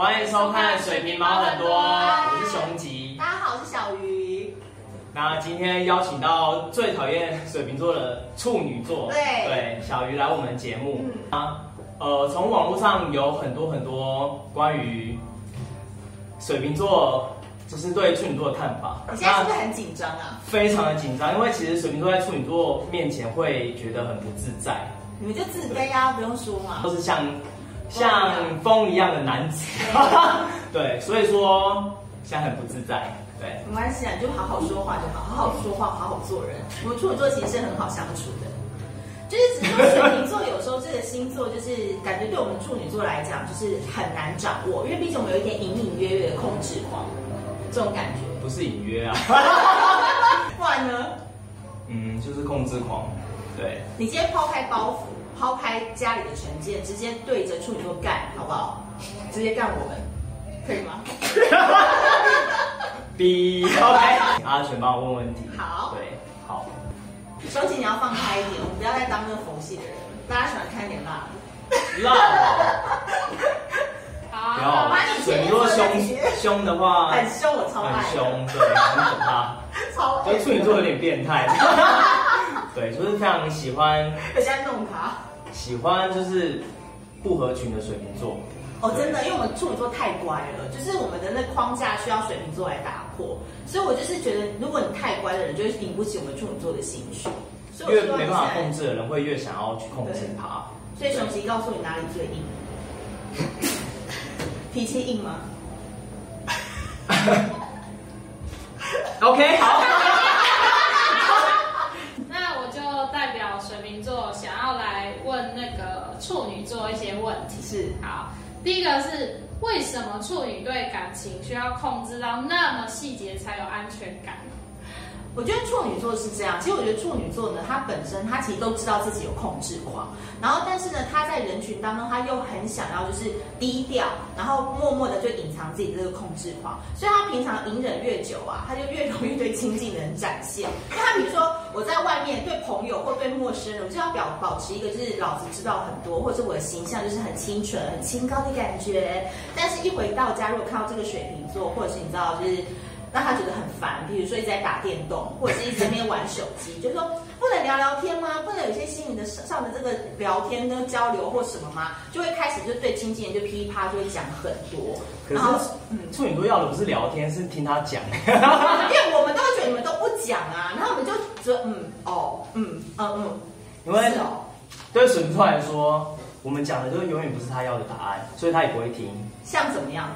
欢迎收看《水瓶猫很多》，我是熊吉。大家好，我是小鱼。那今天邀请到最讨厌水瓶座的处女座，对对，小鱼来我们节目。嗯啊，呃，从网络上有很多很多关于水瓶座，就是对处女座的看法。你现在是不是很紧张啊？非常的紧张，因为其实水瓶座在处女座面前会觉得很不自在。你们就自卑啊，不用说嘛。都是像像风一样的男子，对，所以说现在很不自在，对。没关系啊，你就好好说话就好，好好说话，好好做人。我们处女座其实是很好相处的，就是只说水瓶座有时候这个星座就是感觉对我们处女座来讲就是很难掌握，因为毕竟我们有一点隐隐约约的控制狂，这种感觉。不是隐约啊，不然呢？嗯，就是控制狂，对。你今天抛开包袱。抛开家里的成见，直接对着处女座干，好不好？直接干我们，可以吗？比 OK，阿全帮我问问题。好，对，好。熊吉，你要放开一点，我们不要再当那个佛系的人。大家喜欢看点辣的。辣。好。不要。水瓶座凶凶的话。很凶，我超爱。很凶，对，很可怕。超。就处女座有点变态。对，就是非常喜欢。人家弄他。喜欢就是不合群的水瓶座哦，真的，因为我们处女座太乖了，就是我们的那框架需要水瓶座来打破，所以我就是觉得，如果你太乖的人，就会引不起我们处女座的兴趣。所以越没办法控制的人，会越想要去控制他。所以熊吉告诉你哪里最硬？脾气硬吗？OK，好。处女座一些问题是好，第一个是为什么处女对感情需要控制到那么细节才有安全感？我觉得处女座是这样，其实我觉得处女座呢，他本身他其实都知道自己有控制狂，然后但是呢，他在人群当中他又很想要就是低调，然后默默的就隐藏自己这个控制狂，所以他平常隐忍越久啊，他就越容易对亲近的人展现。因为他比如说我在外面对朋友或对陌生人，我就要表保持一个就是老子知道很多，或者我的形象就是很清纯、很清高的感觉，但是一回到家，如果看到这个水瓶座，或者是你知道就是。让他觉得很烦，比如说一直在打电动，或者是一直在那边玩手机，就是说不能聊聊天吗？不能有些心灵的上的这个聊天跟交流或什么吗？就会开始就对亲近人就噼里啪就会讲很多。可是，嗯，处女座要的不是聊天，是听他讲。因为我们都会觉得你们都不讲啊，然后我们就觉得嗯哦嗯嗯嗯，因为对水瓶座来说，我们讲的就永远不是他要的答案，所以他也不会听。像怎么样？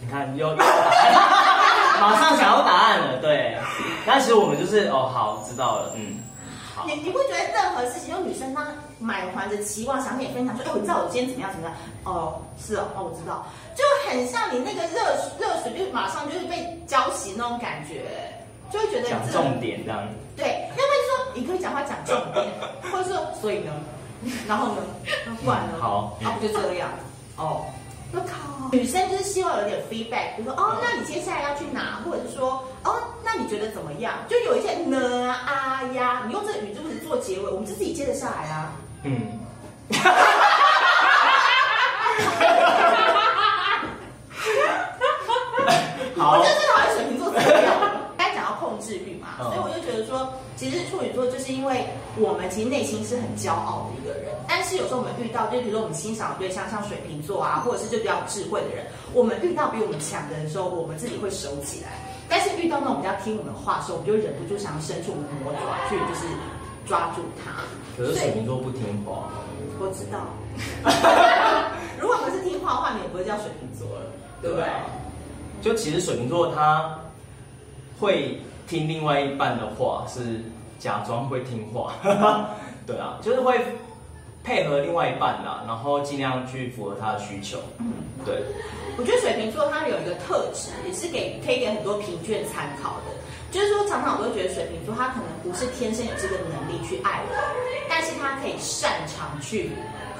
你看，又又答案，马上想要答案了，对。但其实我们就是哦，好，知道了，嗯。好。你你不觉得任何事情，有女生她满怀着期望，想跟你分享说，哦，你知道我今天怎么样怎么样？哦，是哦，哦，我知道，就很像你那个热热水，就马上就是被浇熄那种感觉，就会觉得讲重点这样。对，要不然就说你可以讲话讲重点，或者说所以呢，然后呢，不然呢？嗯、好，啊，不就这样？哦。我靠，女生就是希望有点 feedback，比如说哦，那你接下来要去哪？或者是说哦，那你觉得怎么样？就有一些呢啊呀，你用这个语助词做结尾，我们就自己接得下来啊。嗯。好。我就是讨厌水瓶座这样。刚才讲到控制欲嘛，所以我就觉得说，其实处女座就是因为我们其实内心是很骄傲的一个人。但是有时候我们遇到，就比如说我们欣赏的对象，像水瓶座啊，或者是就比较智慧的人，我们遇到比我们强的人的时候，我们自己会收起来。但是遇到那种比较听我们话的时候，我们就忍不住想要伸出我们的魔爪去，就是抓住他。可是水瓶座不听话。我知道。如果我们是听话的话，你也不会叫水瓶座了，对不对？就其实水瓶座他会听另外一半的话，是假装会听话。对啊，就是会。配合另外一半啦，然后尽量去符合他的需求。嗯，对。我觉得水瓶座他有一个特质，也是给可以给很多评卷参考的。就是说，常常我都觉得水瓶座他可能不是天生有这个能力去爱人，但是他可以擅长去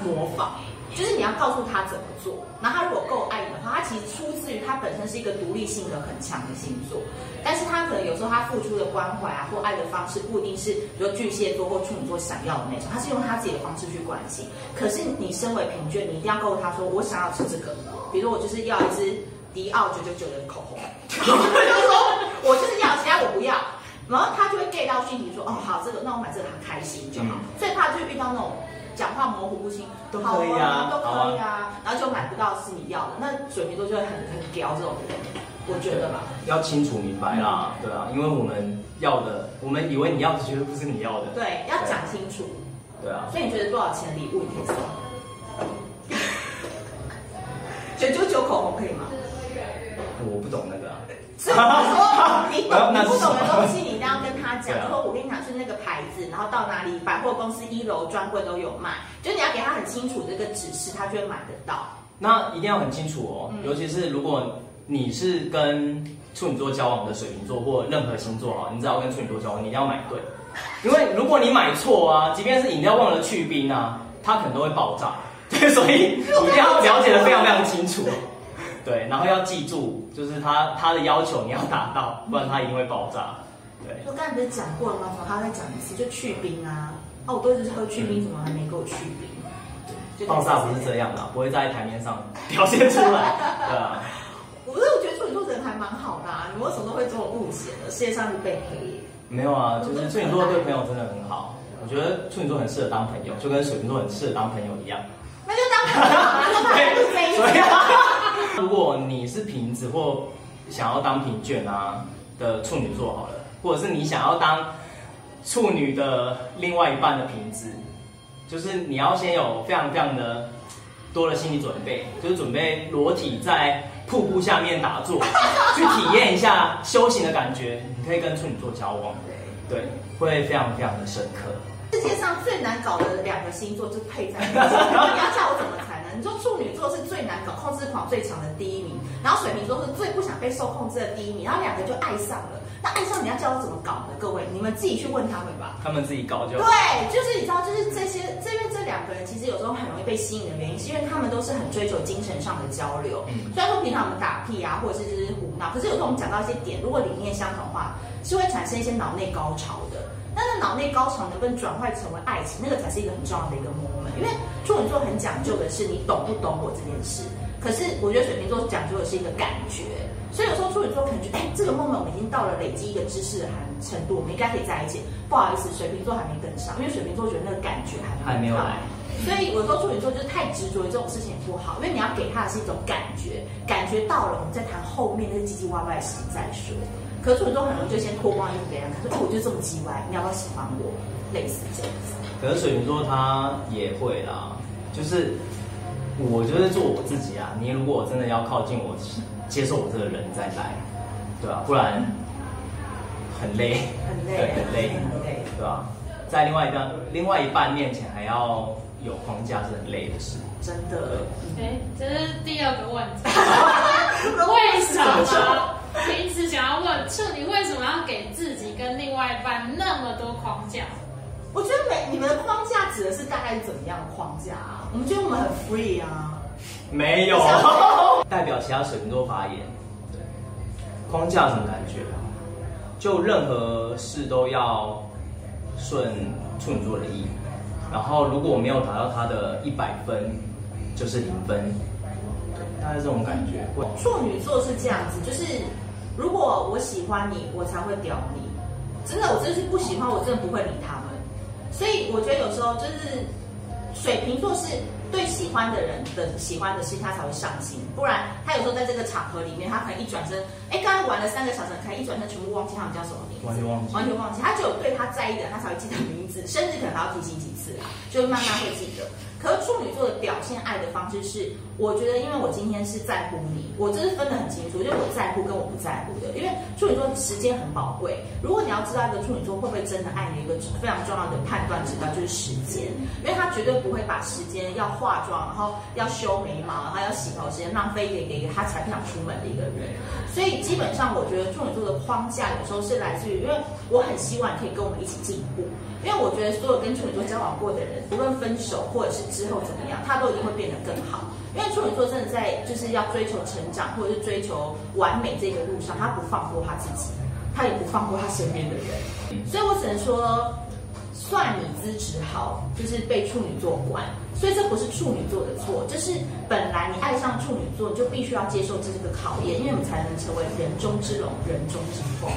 模仿。就是你要告诉他怎么做，然后他如果够爱你的话。他其实出自于他本身是一个独立性格很强的星座，但是他可能有时候他付出的关怀啊或爱的方式不一定是比如巨蟹座或处女座想要的那种，他是用他自己的方式去关心。可是你身为平卷，你一定要告诉他说，我想要吃这个，比如说我就是要一支迪奥九九九的口红，然后他就说我就是要，其他我不要。然后他就会 get 到讯息说，哦好，这个那我买这个很开心就好。嗯、所以他就会遇到那种讲话模糊不清，都可以啊，都可以啊，然后就买不到是你要的。那水瓶座就会很很屌这种人，我觉得吧。要清楚明白啦，对啊，因为我们要的，我们以为你要的，其实不是你要的。对，要讲清楚。对啊。所以你觉得多少钱的礼物你可以送？九九九口红可以吗？我不懂那个啊。所以我说，你懂你不懂的东西，你一定要跟他讲。就说我跟你讲是那个牌子，然后到哪里百货公司一楼专柜都有卖，就你要给他很清楚这个指示，他就会买得到。那一定要很清楚哦，尤其是如果你是跟处女座交往的水瓶座或任何星座哈，你只要跟处女座交往，你一定要买对，因为如果你买错啊，即便是饮料忘了去冰啊，它可能都会爆炸。对，所以你一定要了解的非常非常清楚。对，然后要记住，就是他他的要求你要达到，不然他一定会爆炸。对，我刚才不是讲过了吗？说他再讲一次，就去冰啊！哦，我都一直喝去冰，怎么还没给我去冰？对，爆炸不是这样的，不会在台面上表现出来。对啊，我不是，我觉得处女座人还蛮好的，啊，你为什么都会这么误解呢？世界上是被黑。没有啊，就是处女座对朋友真的很好。我觉得处女座很适合当朋友，就跟水瓶座很适合当朋友一样。那就当朋友啊，那他还 是这样。如果你是瓶子或想要当瓶卷啊的处女座好了，或者是你想要当处女的另外一半的瓶子，就是你要先有非常非常的多的心理准备，就是准备裸体在瀑布下面打坐，去体验一下修行的感觉。你可以跟处女座交往，对，会非常非常的深刻。世界上最难搞的两个星座就配在一起，你要叫我怎么猜呢？你说处女座是最难搞、控制狂最强的第一名，然后水瓶座是最不想被受控制的第一名，然后两个就爱上了。那爱上你要教我怎么搞呢？各位，你们自己去问他们吧。他们自己搞就好。对，就是你知道，就是这些，这因为这两个人其实有时候很容易被吸引的原因，是因为他们都是很追求精神上的交流。嗯。虽然说平常我们打屁啊，或者是就是胡闹，可是有时候我们讲到一些点，如果理念相同的话，是会产生一些脑内高潮的。但是脑内高潮能不能转换成为爱情，那个才是一个很重要的一个 moment。因为处女座很讲究的是你懂不懂我这件事，可是我觉得水瓶座讲究的是一个感觉。所以有时候处女座可能觉得，哎，这个 moment 我们已经到了累积一个知识的程度，我们应该可以在一起。不好意思，水瓶座还没跟上，因为水瓶座觉得那个感觉还没有来。所以我说处女座就是太执着于这种事情也不好，因为你要给他的是一种感觉，感觉到了，我们再谈后面那些唧唧歪歪的事再说。可是处女座很容易就先脱光衣服给人看，说：“哎，我就这么叽歪，你要不要喜欢我？”类似这样子。可是水瓶座他也会啦，就是我就是做我自己啊。你如果真的要靠近我，接受我这个人再来，对吧、啊？不然很累，很累，很累，很累，对吧、啊？在另外一半另外一半面前还要有框架是很累的事，真的。哎，这是第二个问题，为什么？平时想要问处女为什么要给自己跟另外一半那么多框架？我觉得每你们的框架指的是大概是怎么样的框架啊？我们觉得我们很 free 啊。没有，代表其他水瓶座发言。对，框架什么感觉？就任何事都要顺处女座的意，然后如果我没有达到他的一百分，就是零分。大概这种感觉。处女座是这样子，就是。如果我喜欢你，我才会屌你。真的，我真是不喜欢，我真的不会理他们。所以我觉得有时候就是水瓶座是对喜欢的人的喜欢的事情，他才会上心。不然他有时候在这个场合里面，他可能一转身，哎，刚刚玩了三个小时，可能一转身全部忘记他们叫什么名，完全忘记，完全忘记。他只有对他在意的，他才会记得名字，生日可能还要提醒几次啊，就慢慢会记得。可是处女座的表现爱的方式是，我觉得因为我今天是在乎你，我这是分得很清楚，就我在乎跟我不在乎的。因为处女座时间很宝贵，如果你要知道一个处女座会不会真的爱你，一个非常重要的判断指标就是时间，因为他绝对不会把时间要化妆，然后要修眉毛，然后要洗头时间浪费给给他才不想出门的一个人。所以基本上，我觉得处女座的框架有时候是来自于，因为我很希望你可以跟我们一起进步，因为我觉得所有跟处女座交往过的人，无论分手或者是。之后怎么样，他都一定会变得更好。因为处女座真的在就是要追求成长或者是追求完美这个路上，他不放过他自己，他也不放过他身边的人。所以我只能说，算你资质好，就是被处女座管。所以这不是处女座的错，就是本来你爱上处女座，就必须要接受这个考验，因为你才能成为人中之龙，人中之凤。